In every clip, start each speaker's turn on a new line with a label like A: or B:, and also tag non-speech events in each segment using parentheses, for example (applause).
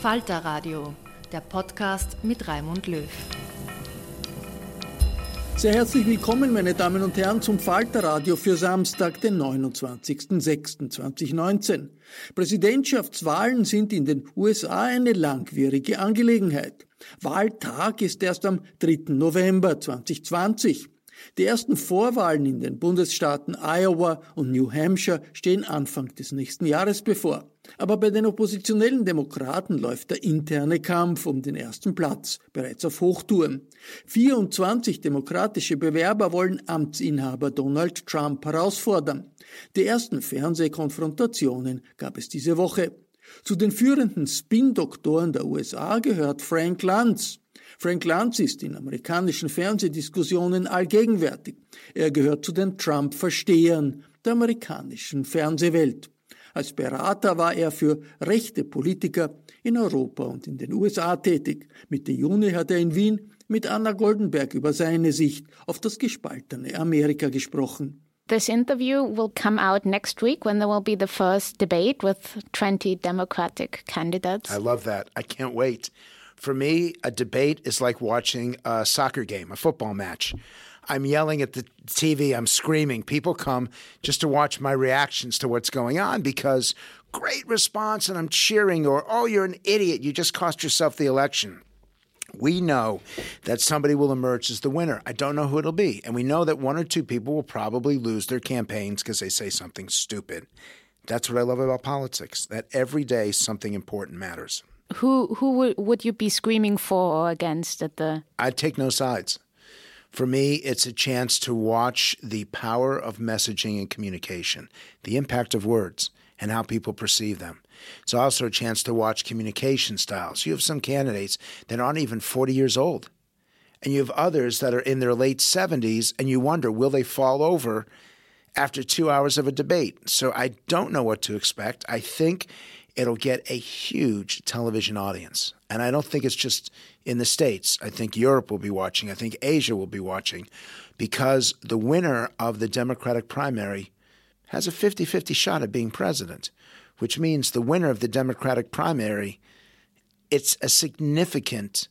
A: Falter Radio, der Podcast mit Raimund Löw.
B: Sehr herzlich willkommen, meine Damen und Herren, zum Falterradio für Samstag, den 29.06.2019. Präsidentschaftswahlen sind in den USA eine langwierige Angelegenheit. Wahltag ist erst am 3. November 2020. Die ersten Vorwahlen in den Bundesstaaten Iowa und New Hampshire stehen Anfang des nächsten Jahres bevor. Aber bei den oppositionellen Demokraten läuft der interne Kampf um den ersten Platz bereits auf Hochtouren. 24 demokratische Bewerber wollen Amtsinhaber Donald Trump herausfordern. Die ersten Fernsehkonfrontationen gab es diese Woche. Zu den führenden Spin-Doktoren der USA gehört Frank Luntz. Frank Luntz ist in amerikanischen Fernsehdiskussionen allgegenwärtig. Er gehört zu den Trump-Verstehern der amerikanischen Fernsehwelt. Als Berater war er für rechte Politiker in Europa und in den USA tätig. Mitte Juni hat er in Wien mit Anna Goldenberg über seine Sicht auf das gespaltene Amerika gesprochen.
C: This interview will come out next week when there will be the first debate with 20 Democratic candidates.
D: I love that. I can't wait. For me, a debate is like watching a soccer game, a football match. I'm yelling at the TV, I'm screaming. People come just to watch my reactions to what's going on because great response and I'm cheering, or oh, you're an idiot, you just cost yourself the election. We know that somebody will emerge as the winner. I don't know who it'll be. And we know that one or two people will probably lose their campaigns because they say something stupid. That's what I love about politics, that every day something important matters.
C: Who who would, would you be screaming for or against at the
D: I take no sides. For me, it's a chance to watch the power of messaging and communication, the impact of words, and how people perceive them. It's also a chance to watch communication styles. You have some candidates that aren't even 40 years old, and you have others that are in their late 70s, and you wonder, will they fall over after two hours of a debate? So I don't know what to expect. I think it'll get a huge television audience. And I don't think it's just in the States. I think Europe will be watching. I think Asia will be watching because the winner of the Democratic primary has a 50 50 shot at being president, which means the winner of the Democratic primary, it's a significant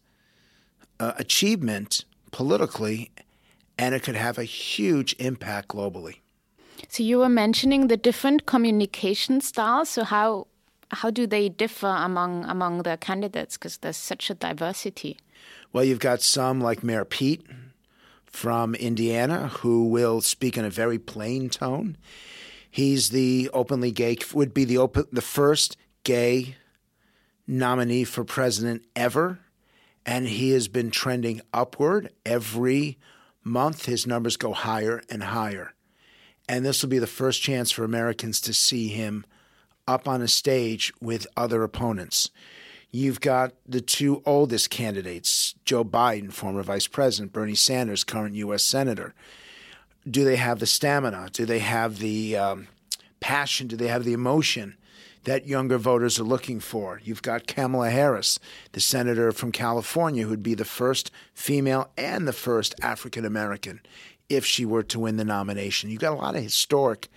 D: uh, achievement politically, and it could have a huge impact globally.
C: So you were mentioning the different communication styles. So how how do they differ among among the candidates? Because there's such a diversity.
D: Well, you've got some like Mayor Pete from Indiana who will speak in a very plain tone. He's the openly gay would be the open the first gay nominee for president ever, and he has been trending upward every month. His numbers go higher and higher, and this will be the first chance for Americans to see him up on a stage with other opponents. You've got the two oldest candidates, Joe Biden, former vice president, Bernie Sanders, current U.S. senator. Do they have the stamina? Do they have the um, passion? Do they have the emotion that younger voters are looking for? You've got Kamala Harris, the senator from California, who'd be the first female and the first African American if she were to win the nomination. You've got a lot of historic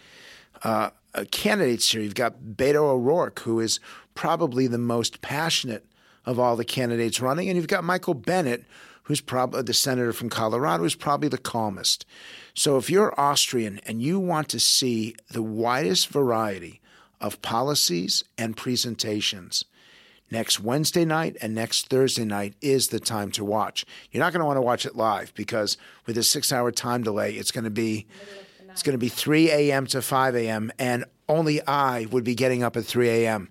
D: uh, candidates here. You've got Beto O'Rourke, who is probably the most passionate of all the candidates running, and you've got Michael Bennet, who's probably the senator from Colorado, who's probably the calmest. So if you're Austrian and you want to see the widest variety of policies and presentations, next Wednesday night and next Thursday night is the time to watch. You're not going to want to watch it live because with a six hour time delay, it's going to be it's going to be 3 a.m. to 5 a.m., and only I would be getting up at 3 a.m.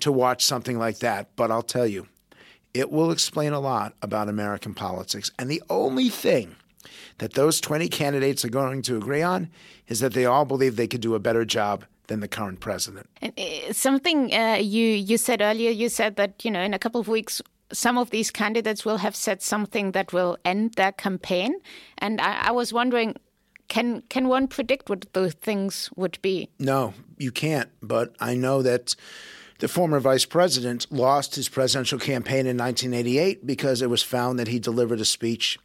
D: to watch something like that. But I'll tell you, it will explain a lot about American politics. And the only thing that those 20 candidates are going to agree on is that they all believe they could do a better job than the current president.
C: And, uh, something uh, you you said earlier, you said that you know in a couple of weeks some of these candidates will have said something that will end their campaign, and I, I was wondering. Can can one predict what those things would be?
D: No, you can't. But I know that the former vice president lost his presidential campaign in 1988 because it was found that he delivered a speech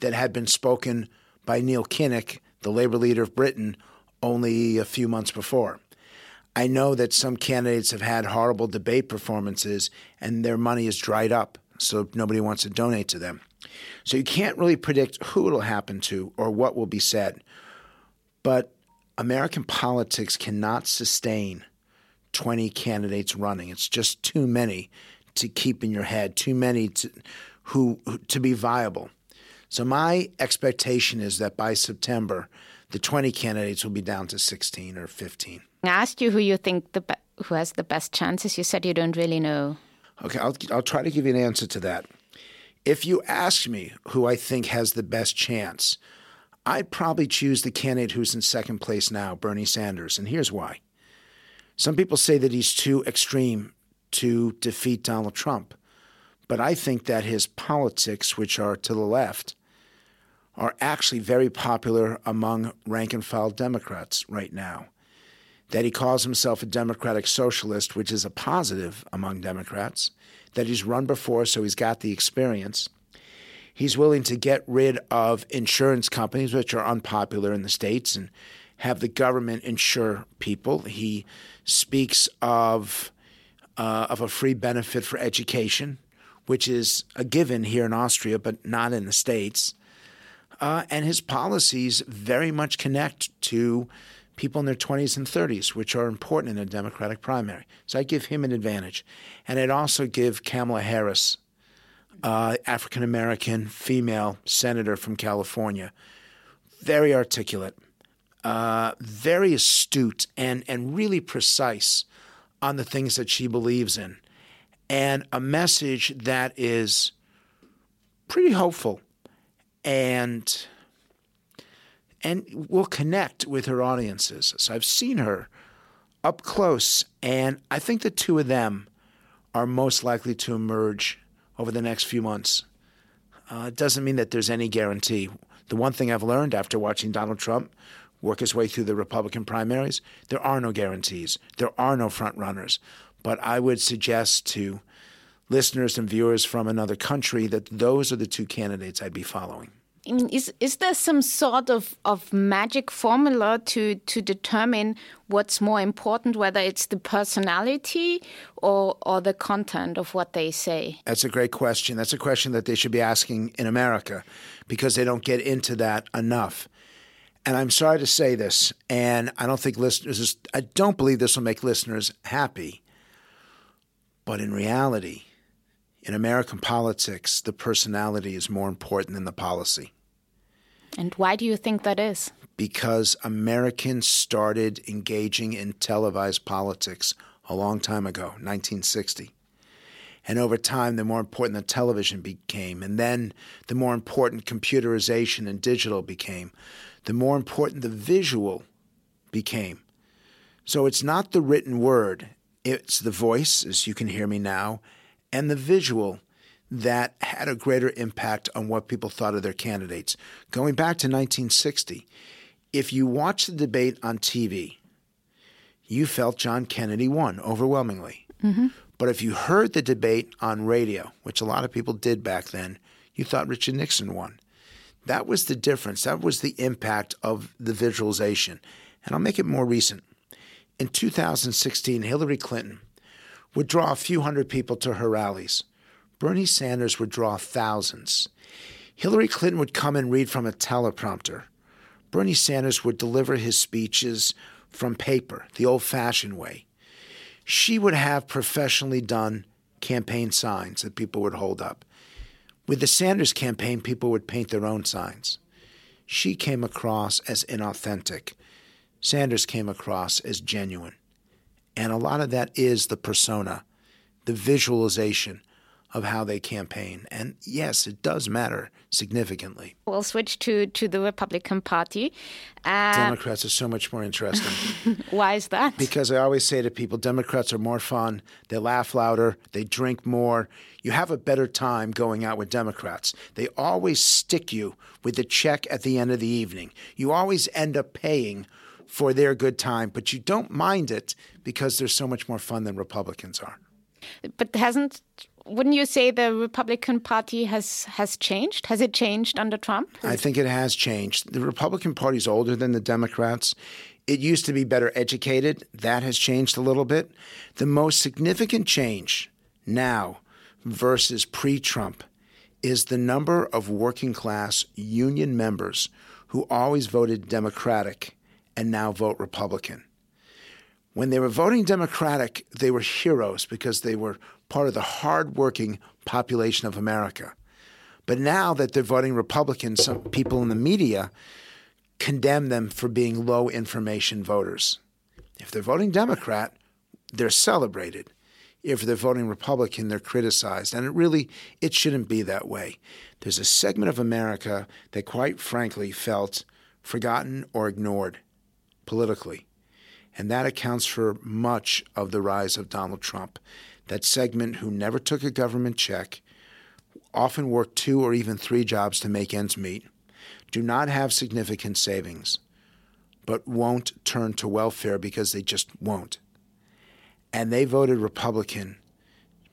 D: that had been spoken by Neil Kinnock, the Labour leader of Britain, only a few months before. I know that some candidates have had horrible debate performances and their money is dried up, so nobody wants to donate to them. So you can't really predict who it'll happen to or what will be said. But American politics cannot sustain 20 candidates running. It's just too many to keep in your head, too many to, who, who to be viable. So my expectation is that by September, the 20 candidates will be down to 16 or 15.
C: I asked you who you think the be- who has the best chances. You said you don't really know.
D: Okay, I'll, I'll try to give you an answer to that. If you ask me who I think has the best chance, I'd probably choose the candidate who's in second place now, Bernie Sanders, and here's why. Some people say that he's too extreme to defeat Donald Trump, but I think that his politics, which are to the left, are actually very popular among rank and file Democrats right now. That he calls himself a democratic socialist, which is a positive among Democrats, that he's run before, so he's got the experience. He's willing to get rid of insurance companies, which are unpopular in the States, and have the government insure people. He speaks of, uh, of a free benefit for education, which is a given here in Austria, but not in the States. Uh, and his policies very much connect to people in their 20s and 30s, which are important in a Democratic primary. So I give him an advantage. And I'd also give Kamala Harris, uh, African American female senator from California, very articulate, uh, very astute, and, and really precise on the things that she believes in, and a message that is pretty hopeful and and will connect with her audiences. So I've seen her up close, and I think the two of them are most likely to emerge over the next few months. Uh, it doesn't mean that there's any guarantee. The one thing I've learned after watching Donald Trump work his way through the Republican primaries, there are no guarantees. There are no front runners. But I would suggest to listeners and viewers from another country that those are the two candidates I'd be following.
C: Is is there some sort of, of magic formula to to determine what's more important, whether it's the personality or or the content of what they say?
D: That's a great question. That's a question that they should be asking in America because they don't get into that enough. And I'm sorry to say this, and I don't think listeners I don't believe this will make listeners happy. But in reality, in American politics, the personality is more important than the policy.
C: And why do you think that is?
D: Because Americans started engaging in televised politics a long time ago, 1960. And over time, the more important the television became, and then the more important computerization and digital became, the more important the visual became. So it's not the written word, it's the voice, as you can hear me now, and the visual that had a greater impact on what people thought of their candidates. Going back to 1960, if you watched the debate on TV, you felt John Kennedy won overwhelmingly. Mm-hmm. But if you heard the debate on radio, which a lot of people did back then, you thought Richard Nixon won. That was the difference. That was the impact of the visualization. And I'll make it more recent. In 2016, Hillary Clinton would draw a few hundred people to her rallies. Bernie Sanders would draw thousands. Hillary Clinton would come and read from a teleprompter. Bernie Sanders would deliver his speeches from paper, the old fashioned way. She would have professionally done campaign signs that people would hold up. With the Sanders campaign, people would paint their own signs. She came across as inauthentic. Sanders came across as genuine. And a lot of that is the persona, the visualization of how they campaign. And yes, it does matter significantly.
C: We'll switch to, to the Republican Party.
D: Uh, Democrats are so much more interesting. (laughs)
C: Why is that?
D: Because I always say to people Democrats are more fun, they laugh louder, they drink more. You have a better time going out with Democrats. They always stick you with the check at the end of the evening. You always end up paying for their good time, but you don't mind it because they're so much more fun than Republicans are.
C: But hasn't wouldn't you say the Republican Party has has changed? Has it changed under Trump?
D: I think it has changed. The Republican Party is older than the Democrats. It used to be better educated. That has changed a little bit. The most significant change now versus pre-Trump is the number of working class union members who always voted Democratic and now vote Republican. When they were voting Democratic, they were heroes because they were part of the hardworking population of America. But now that they're voting Republican, some people in the media condemn them for being low information voters. If they're voting Democrat, they're celebrated. If they're voting Republican, they're criticized. And it really it shouldn't be that way. There's a segment of America that quite frankly felt forgotten or ignored politically. And that accounts for much of the rise of Donald Trump. That segment who never took a government check, often worked two or even three jobs to make ends meet, do not have significant savings, but won't turn to welfare because they just won't. And they voted Republican,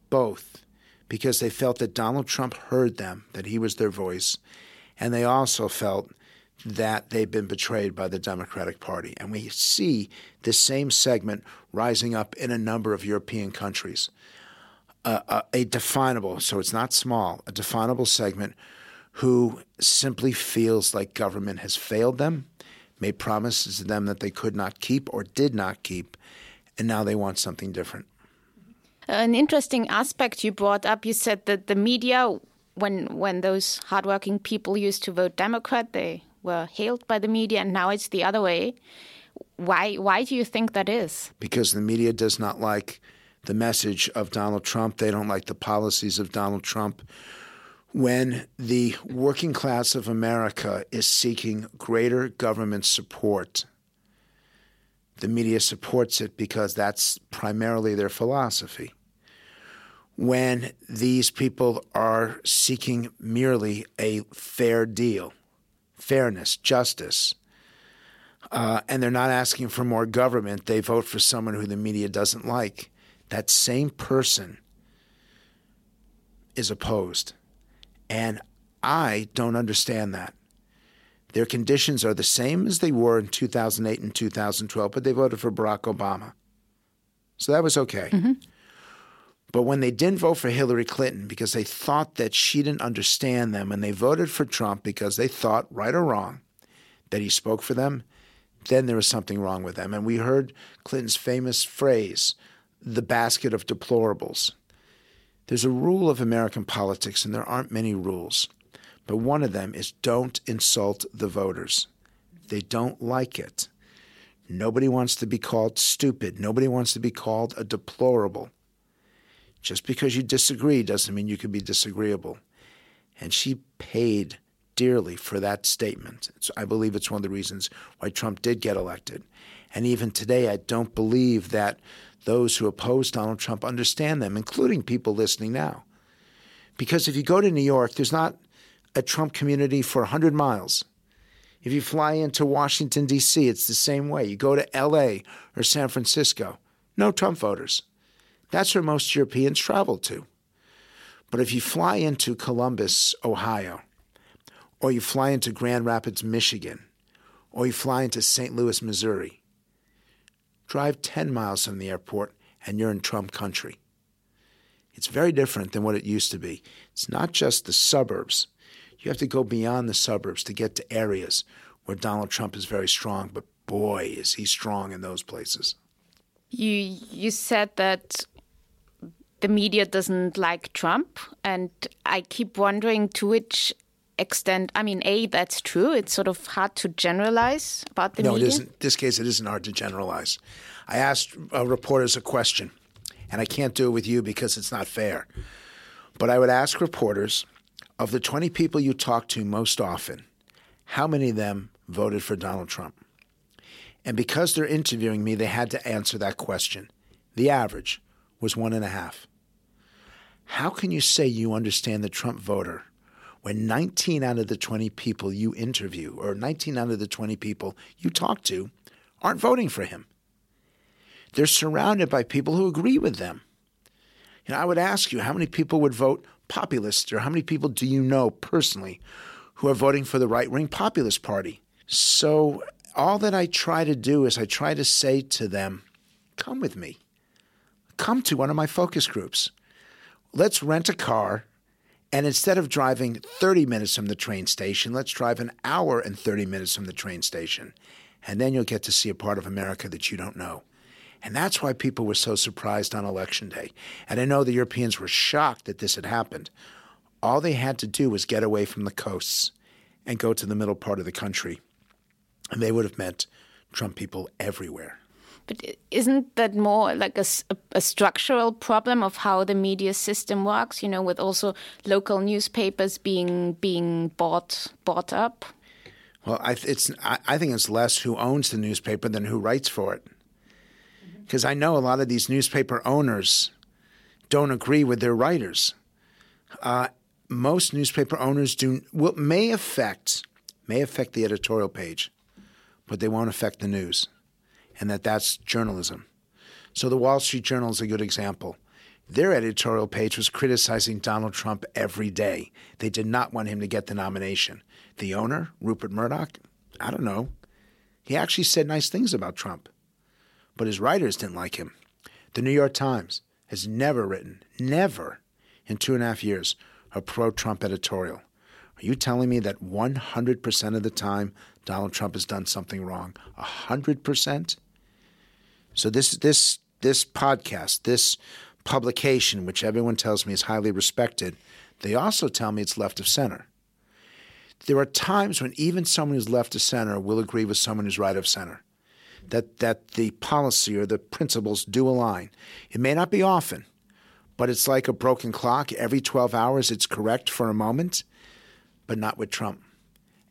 D: both, because they felt that Donald Trump heard them, that he was their voice, and they also felt that they've been betrayed by the Democratic Party. And we see this same segment rising up in a number of European countries. Uh, uh, a definable, so it's not small, a definable segment who simply feels like government has failed them, made promises to them that they could not keep or did not keep, and now they want something different.
C: An interesting aspect you brought up, you said that the media, when when those hardworking people used to vote Democrat, they were hailed by the media, and now it's the other way. Why? Why do you think that is?
D: Because the media does not like the message of Donald Trump. They don't like the policies of Donald Trump. When the working class of America is seeking greater government support, the media supports it because that's primarily their philosophy. When these people are seeking merely a fair deal, fairness, justice. Uh, and they're not asking for more government. They vote for someone who the media doesn't like. That same person is opposed. And I don't understand that. Their conditions are the same as they were in 2008 and 2012, but they voted for Barack Obama. So that was okay. Mm-hmm. But when they didn't vote for Hillary Clinton because they thought that she didn't understand them, and they voted for Trump because they thought, right or wrong, that he spoke for them, then there was something wrong with them. And we heard Clinton's famous phrase, the basket of deplorables. There's a rule of American politics, and there aren't many rules. But one of them is don't insult the voters. They don't like it. Nobody wants to be called stupid. Nobody wants to be called a deplorable. Just because you disagree doesn't mean you can be disagreeable. And she paid dearly for that statement. It's, I believe it's one of the reasons why Trump did get elected. And even today, I don't believe that those who oppose Donald Trump understand them, including people listening now. Because if you go to New York, there's not a Trump community for 100 miles. If you fly into Washington, D.C., it's the same way. You go to L.A. or San Francisco, no Trump voters. That's where most Europeans travel to. But if you fly into Columbus, Ohio, or you fly into Grand Rapids, Michigan, or you fly into St. Louis, Missouri, drive 10 miles from the airport and you're in Trump country. It's very different than what it used to be. It's not just the suburbs. You have to go beyond the suburbs to get to areas where Donald Trump is very strong, but boy, is he strong in those places.
C: You you said that the media doesn't like Trump. And I keep wondering to which extent, I mean, A, that's true. It's sort of hard to generalize about the
D: no,
C: media.
D: No, it isn't. In this case, it isn't hard to generalize. I asked uh, reporters a question, and I can't do it with you because it's not fair. But I would ask reporters of the 20 people you talk to most often, how many of them voted for Donald Trump? And because they're interviewing me, they had to answer that question. The average was one and a half. How can you say you understand the Trump voter when 19 out of the 20 people you interview, or 19 out of the 20 people you talk to, aren't voting for him? They're surrounded by people who agree with them. You know, I would ask you how many people would vote populist, or how many people do you know personally who are voting for the right wing populist party? So, all that I try to do is I try to say to them, come with me. Come to one of my focus groups. Let's rent a car. And instead of driving 30 minutes from the train station, let's drive an hour and 30 minutes from the train station. And then you'll get to see a part of America that you don't know. And that's why people were so surprised on election day. And I know the Europeans were shocked that this had happened. All they had to do was get away from the coasts and go to the middle part of the country. And they would have met Trump people everywhere.
C: But isn't that more like a, a, structural problem of how the media system works? You know, with also local newspapers being being bought bought up.
D: Well, I, it's I, I think it's less who owns the newspaper than who writes for it because I know a lot of these newspaper owners don't agree with their writers. Uh, most newspaper owners do will, may affect may affect the editorial page, but they won't affect the news, and that that's journalism. So the Wall Street Journal is a good example. Their editorial page was criticizing Donald Trump every day. They did not want him to get the nomination. The owner, Rupert Murdoch, I don't know. He actually said nice things about Trump but his writers didn't like him. The New York Times has never written, never, in two and a half years, a pro Trump editorial. Are you telling me that 100% of the time Donald Trump has done something wrong? 100%? So this this this podcast, this publication, which everyone tells me is highly respected, they also tell me it's left of center. There are times when even someone who's left of center will agree with someone who's right of center that, that the policy or the principles do align. It may not be often, but it's like a broken clock. Every 12 hours, it's correct for a moment, but not with Trump.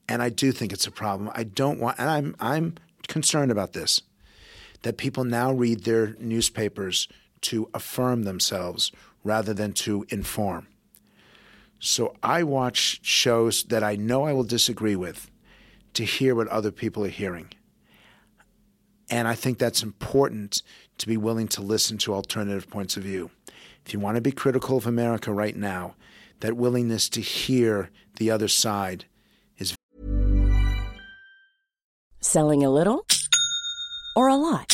D: And I do think it's a problem. I don't want, and I'm, I'm concerned about this, that people now read their newspapers to affirm themselves rather than to inform. So I watch shows that I know I will disagree with to hear what other people are hearing. And I think that's important to be willing to listen to alternative points of view. If you want to be critical of America right now, that willingness to hear the other side is.
E: Selling a little or a lot?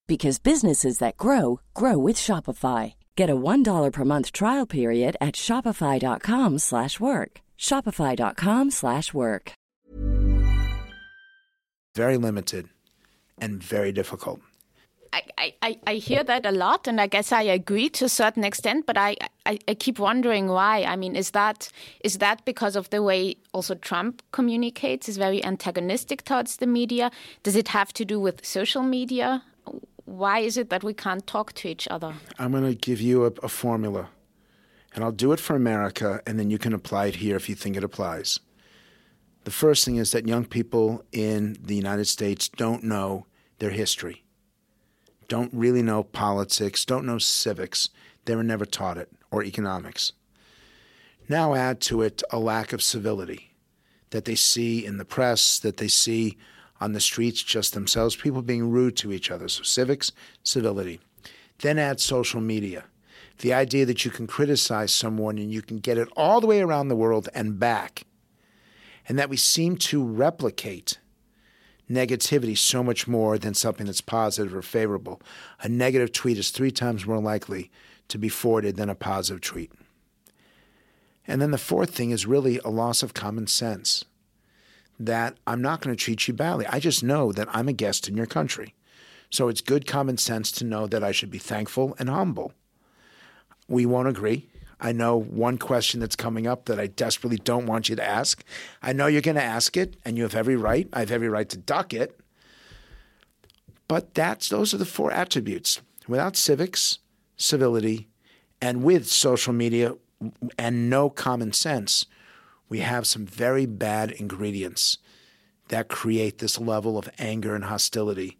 E: because businesses that grow grow with Shopify. Get a $1 per month trial period at shopify.com/work. shopify.com/work.
D: Very limited and very difficult.
C: I, I, I hear that a lot, and I guess I agree to a certain extent. But I, I, I keep wondering why. I mean, is that is that because of the way also Trump communicates? Is very antagonistic towards the media. Does it have to do with social media? Why is it that we can't talk to each other?
D: I'm going to give you a, a, formula, and I'll do it for America, and then you can apply it here if you think it applies. The first thing is that young people in the United States don't know their history, don't really know politics, don't know civics. They were never taught it, or economics. Now add to it a lack of civility that they see in the press, that they see on the streets just themselves, people being rude to each other. So, civics, civility. Then add social media. The idea that you can criticize someone and you can get it all the way around the world and back. And that we seem to replicate negativity so much more than something that's positive or favorable. A negative tweet is three times more likely to be forwarded than a positive tweet. And then the fourth thing is really a loss of common sense that I'm not going to treat you badly. I just know that I'm a guest in your country. So it's good common sense to know that I should be thankful and humble. We won't agree. I know one question that's coming up that I desperately don't want you to ask. I know you're going to ask it, and you have every right. I have every right to duck it. But that's those are the four attributes. Without civics, civility, and with social media and no common sense, we have some very bad ingredients that create this level of anger and hostility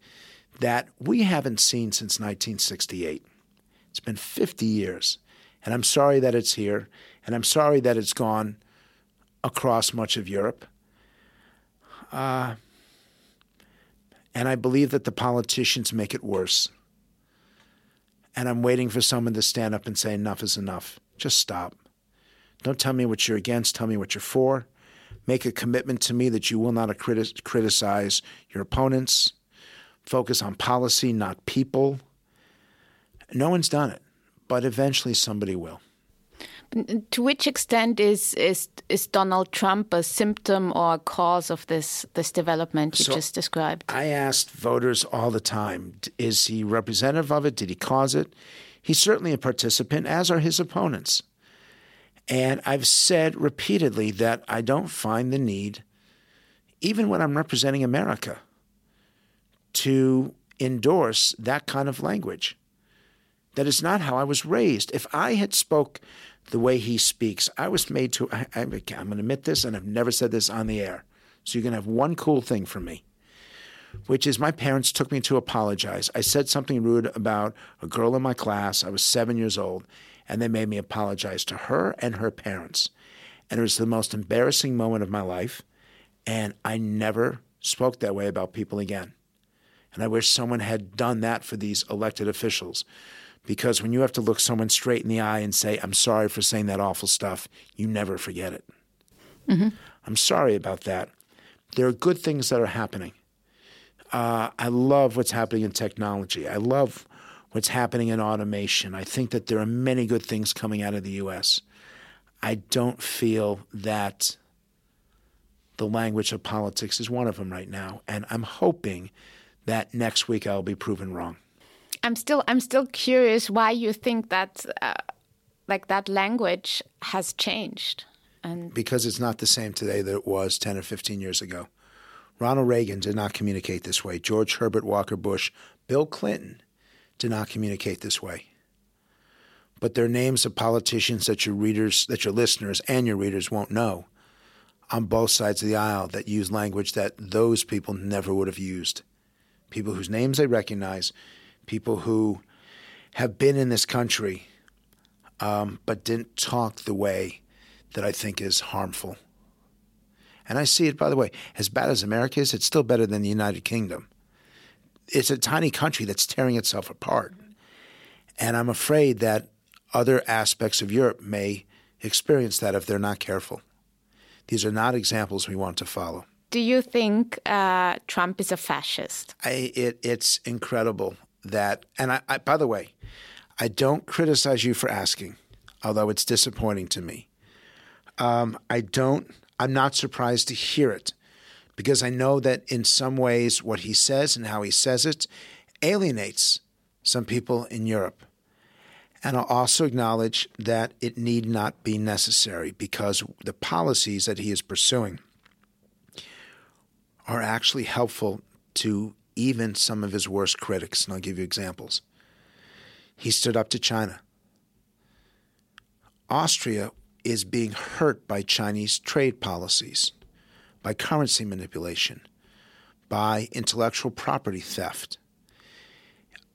D: that we haven't seen since 1968. It's been 50 years. And I'm sorry that it's here, and I'm sorry that it's gone across much of Europe. Uh, and I believe that the politicians make it worse. And I'm waiting for someone to stand up and say, enough is enough. Just stop. Don't tell me what you're against, tell me what you're for. Make a commitment to me that you will not criti- criticize your opponents. Focus on policy, not people. No one's done it, but eventually somebody will.
C: To which extent is, is is Donald Trump a symptom or a cause of this this development you
D: So,
C: just described?
D: I asked voters all the time is he representative of it? Did he cause it? He's certainly a participant, as are his opponents. And I've said repeatedly that I don't find the need, even when I'm representing America, to endorse that kind of language. That is not how I was raised. If I had spoke the way he speaks, I was made to. I, I'm going to admit this, and I've never said this on the air. So you're going to have one cool thing from me, which is my parents took me to apologize. I said something rude about a girl in my class. I was seven years old, and they made me apologize to her and her parents. And it was the most embarrassing moment of my life. And I never spoke that way about people again. And I wish someone had done that for these elected officials. Because when you have to look someone straight in the eye and say, I'm sorry for saying that awful stuff, you never forget it. I'm sorry about that. There are good things that are happening. Uh, I love what's happening in technology. I love what's happening in automation. I think that there are many good things coming out of the U.S. I don't feel that the language of politics is one of them right now. And I'm hoping that next week I'll be proven wrong.
C: I'm still I'm still curious why you think that uh, like that language has changed. And
D: because it's not the same today that it was 10 or 15 years ago. Ronald Reagan did not communicate this way. George Herbert Walker Bush, Bill Clinton did not communicate this way. But they're names of politicians that your readers, that your listeners and your readers won't know on both sides of the aisle that use language that those people never would have used. People whose names they recognize, people who have been in this country um, but didn't talk the way that I think is harmful. And I see it, by the way, as bad as America is, it's still better than the United Kingdom. It's a tiny country that's tearing itself apart. And I'm afraid that other aspects of Europe may experience that if they're not careful. These are not examples we want to follow.
C: do you think uh, Trump is a fascist?
D: I, it, it's incredible that, and I, I, by the way, I don't criticize you for asking, although it's disappointing to me. Um, I don't, I'm not surprised to hear it because I know that in some ways what he says and how he says it alienates some people in Europe. And I'll also acknowledge that it need not be necessary because the policies that he is pursuing are actually helpful to even some of his worst critics. And I'll give you examples. He stood up to China. Austria is being hurt by Chinese trade policies, by currency manipulation, by intellectual property theft.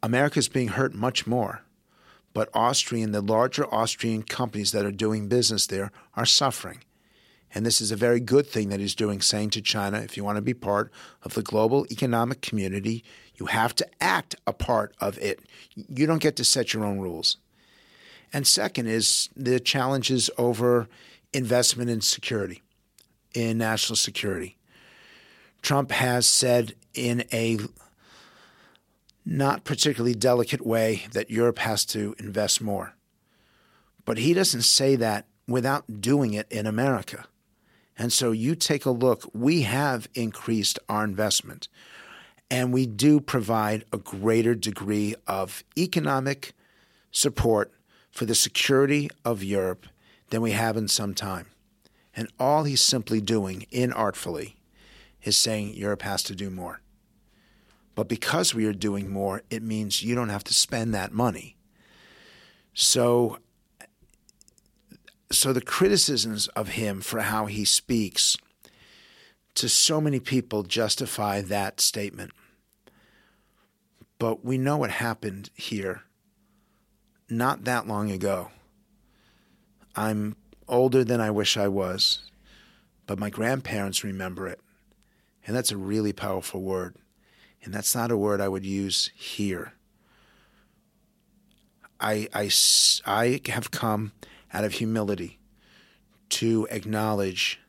D: America is being hurt much more, but Austrian, the larger Austrian companies that are doing business there are suffering. And this is a very good thing that he's doing, saying to China, if you want to be part of the global economic community, you have to act a part of it. You don't get to set your own rules. And second is the challenges over investment in security, in national security. Trump has said in a not particularly delicate way that Europe has to invest more. But he doesn't say that without doing it in America. And so you take a look, we have increased our investment and we do provide a greater degree of economic support for the security of Europe than we have in some time. And all he's simply doing, inartfully, is saying Europe has to do more. But because we are doing more, it means you don't have to spend that money. So so the criticisms of him for how he speaks to so many people justify that statement. But we know what happened here not that long ago. I'm older than I wish I was, but my grandparents remember it. And that's a really powerful word. And that's not a word I would use here. I, I, I have come out of humility to acknowledge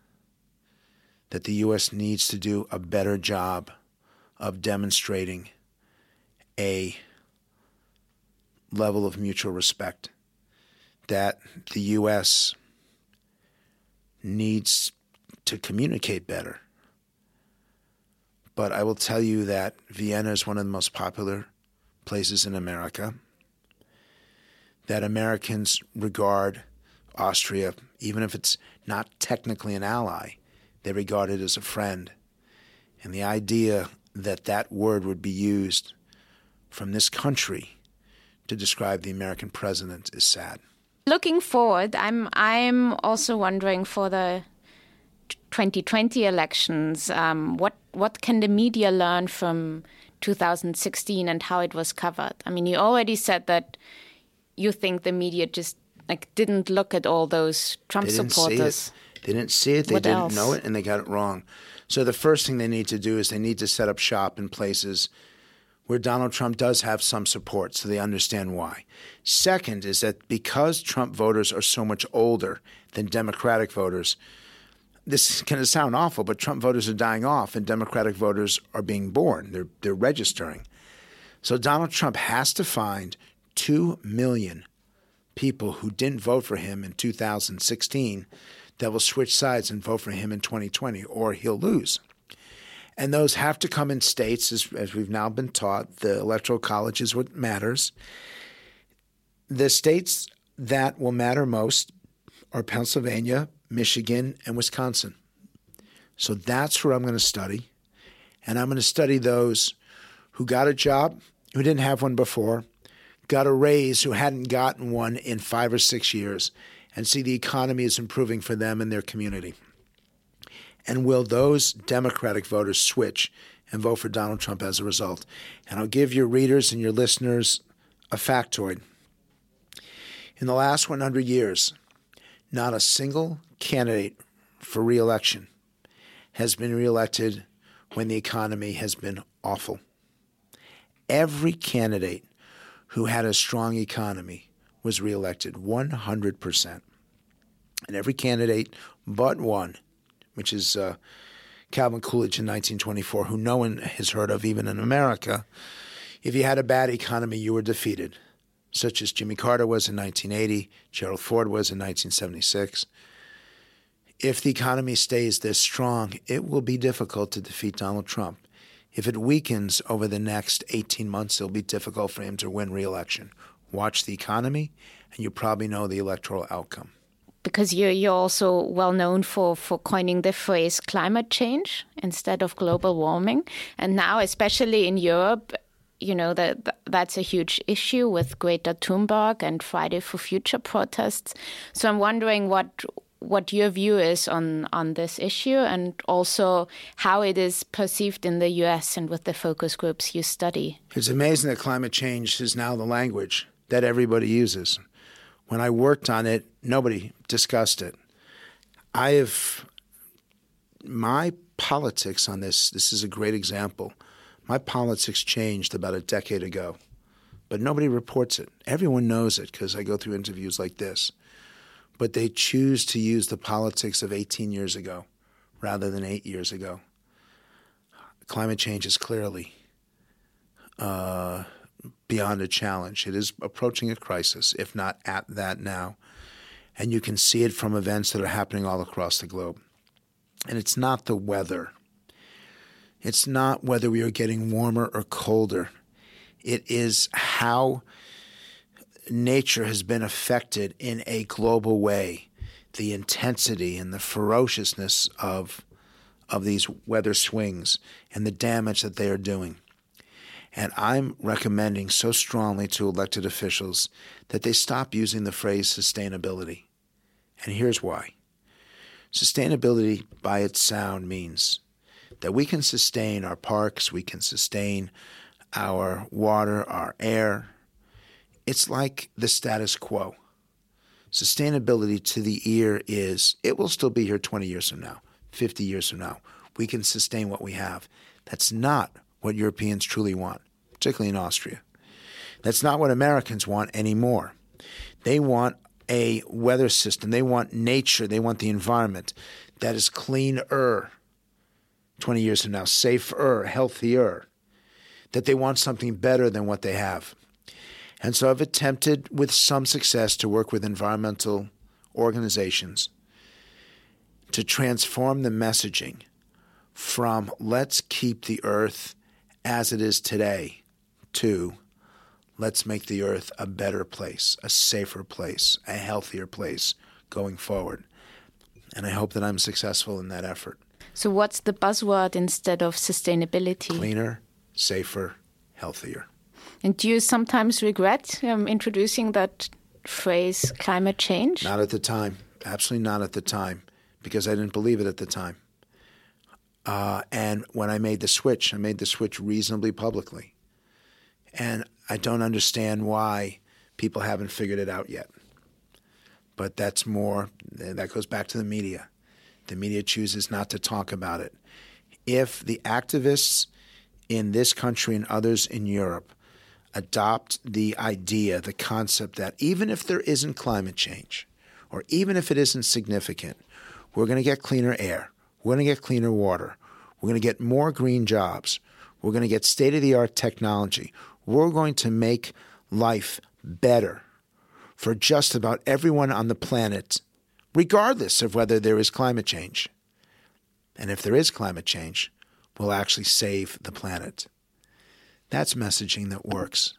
D: that the U.S. needs to do a better job of demonstrating a level of mutual respect, that the U.S. needs to communicate better. But I will tell you that Vienna is one of the most popular places in America, that Americans regard Austria, even if it's not technically an ally, they regard it as a friend. And the idea that that word would be used from this country to describe the American president is sad.
C: Looking forward, I'm I'm also wondering for the 2020 elections, um, what what can the media learn from 2016 and how it was covered? I mean, you already said that you think the media just like didn't look at all those Trump
D: they didn't
C: supporters.
D: See it. They didn't see it. They
C: What
D: didn't
C: else?
D: know it, and they got it wrong. So the first thing they need to do is they need to set up shop in places where Donald Trump does have some support, so they understand why. Second is that because Trump voters are so much older than Democratic voters, this is going to sound awful, but Trump voters are dying off, and Democratic voters are being born. They're they're registering. So Donald Trump has to find two million people who didn't vote for him in 2016 that will switch sides and vote for him in 2020, or he'll lose. And those have to come in states, as, as we've now been taught. The Electoral College is what matters. The states that will matter most are Pennsylvania, Michigan, and Wisconsin. So that's where I'm going to study. And I'm going to study those who got a job, who didn't have one before, got a raise, who hadn't gotten one in five or six years, and see the economy is improving for them and their community. And will those Democratic voters switch and vote for Donald Trump as a result? And I'll give your readers and your listeners a factoid. In the last 100 years, not a single candidate for reelection has been reelected when the economy has been awful. Every candidate who had a strong economy was reelected 100%. And every candidate but one, which is uh, Calvin Coolidge in 1924, who no one has heard of even in America, if you had a bad economy, you were defeated, such as Jimmy Carter was in 1980, Gerald Ford was in 1976. If the economy stays this strong, it will be difficult to defeat Donald Trump. If it weakens over the next 18 months, it'll be difficult for him to win re-election. Watch the economy, and you probably know the electoral outcome.
C: Because you're you're also well known for for coining the phrase climate change instead of global warming, and now especially in Europe, you know that that's a huge issue with Greta Thunberg and Friday for Future protests. So I'm wondering what what your view is on on this issue and also how it is perceived in the US and with the focus groups you study.
D: It's amazing that climate change is now the language that everybody uses. When I worked on it, nobody discussed it. I have my politics on this. This is a great example. My politics changed about a decade ago, but nobody reports it. Everyone knows it because I go through interviews like this. But they choose to use the politics of 18 years ago rather than eight years ago. Climate change is clearly uh, beyond a challenge. It is approaching a crisis, if not at that now. And you can see it from events that are happening all across the globe. And it's not the weather. It's not whether we are getting warmer or colder. It is how nature has been affected in a global way. The intensity and the ferociousness of, of these weather swings and the damage that they are doing. And I'm recommending so strongly to elected officials that they stop using the phrase sustainability. And here's why sustainability, by its sound, means that we can sustain our parks, we can sustain our water, our air. It's like the status quo. Sustainability to the ear is it will still be here 20 years from now, 50 years from now. We can sustain what we have. That's not what Europeans truly want, particularly in Austria. That's not what Americans want anymore. They want a weather system, they want nature, they want the environment that is cleaner 20 years from now, safer, healthier, that they want something better than what they have. And so I've attempted with some success to work with environmental organizations to transform the messaging from let's keep the earth as it is today to let's make the earth a better place, a safer place, a healthier place going forward. And I hope that I'm successful in that effort.
C: So, what's the buzzword instead of sustainability?
D: Cleaner, safer, healthier.
C: And do you sometimes regret um, introducing that phrase, climate change?
D: Not at the time. Absolutely not at the time, because I didn't believe it at the time. Uh, and when I made the switch, I made the switch reasonably publicly. And I don't understand why people haven't figured it out yet. But that's more, that goes back to the media. The media chooses not to talk about it. If the activists in this country and others in Europe adopt the idea, the concept that even if there isn't climate change, or even if it isn't significant, we're going to get cleaner air, we're going to get cleaner water, we're going to get more green jobs, we're going to get state of the art technology, we're going to make life better for just about everyone on the planet, regardless of whether there is climate change. And if there is climate change, we'll actually save the planet. That's messaging that works.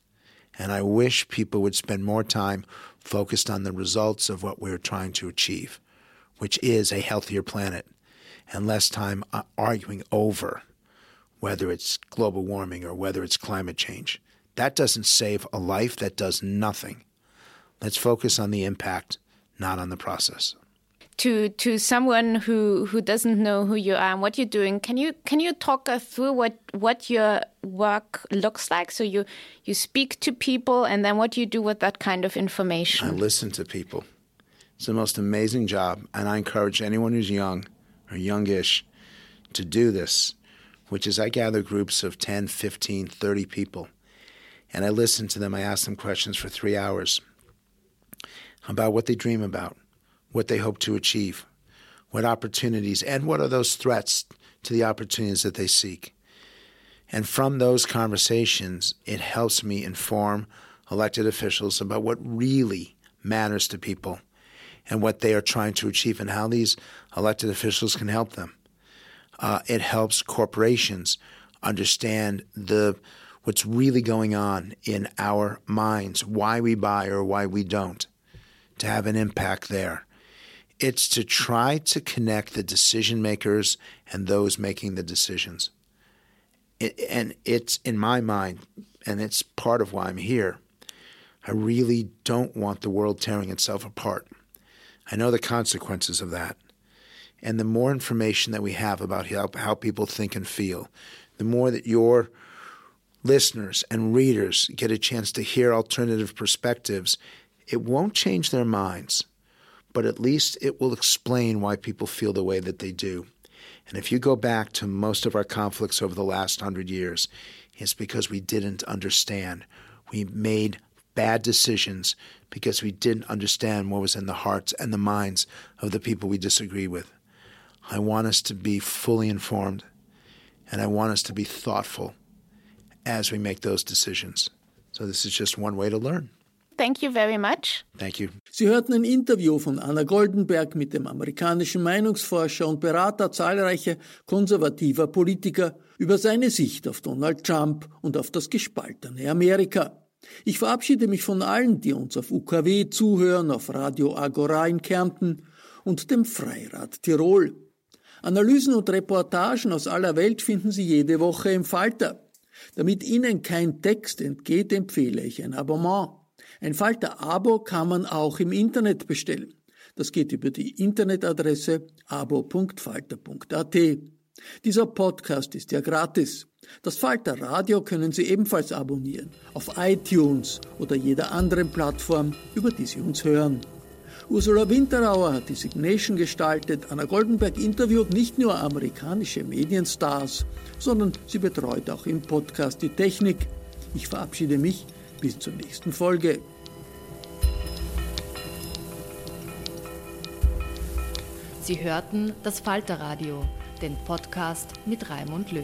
D: And I wish people would spend more time focused on the results of what we're trying to achieve, which is a healthier planet, and less time uh, arguing over whether it's global warming or whether it's climate change. That doesn't save a life, that does nothing. Let's focus on the impact, not on the process.
C: To to someone who who doesn't know who you are and what you're doing, can you can you talk us through what what your work looks like? So you you speak to people, and then what do you do with that kind of information?
D: I listen to people. It's the most amazing job, and I encourage anyone who's young or youngish to do this, which is I gather groups of 10, 15, 30 people and I listen to them. I ask them questions for three hours about what they dream about, what they hope to achieve, what opportunities, and what are those threats to the opportunities that they seek. And from those conversations, it helps me inform elected officials about what really matters to people and what they are trying to achieve and how these elected officials can help them. Uh, it helps corporations understand the what's really going on in our minds, why we buy or why we don't, to have an impact there. It's to try to connect the decision makers and those making the decisions. It, and it's in my mind, and it's part of why I'm here. I really don't want the world tearing itself apart. I know the consequences of that. And the more information that we have about how, how people think and feel, the more that your listeners and readers get a chance to hear alternative perspectives, it won't change their minds, but at least it will explain why people feel the way that they do. And if you go back to most of our conflicts over the last hundred years, it's because we didn't understand. We made bad decisions because we didn't understand what was in the hearts and the minds of the people we disagree with. I want us to be fully informed, and I want us to be thoughtful as we make those decisions. So, this is just one way to learn.
C: Thank you very much.
D: Thank you.
B: Sie hörten ein Interview von Anna Goldenberg mit dem amerikanischen Meinungsforscher und Berater zahlreicher konservativer Politiker über seine Sicht auf Donald Trump und auf das gespaltene Amerika. Ich verabschiede mich von allen, die uns auf UKW zuhören, auf Radio Agora in Kärnten und dem Freirad Tirol. Analysen und Reportagen aus aller Welt finden Sie jede Woche im Falter. Damit Ihnen kein Text entgeht, empfehle ich ein Abonnement. Ein Falter-Abo kann man auch im Internet bestellen. Das geht über die Internetadresse abo.falter.at. Dieser Podcast ist ja gratis. Das Falter Radio können Sie ebenfalls abonnieren auf iTunes oder jeder anderen Plattform, über die Sie uns hören. Ursula Winterauer hat die Signation gestaltet. Anna Goldenberg interviewt nicht nur amerikanische Medienstars, sondern sie betreut auch im Podcast die Technik. Ich verabschiede mich bis zur nächsten Folge.
A: Sie hörten das Falterradio, den Podcast mit Raimund Löw.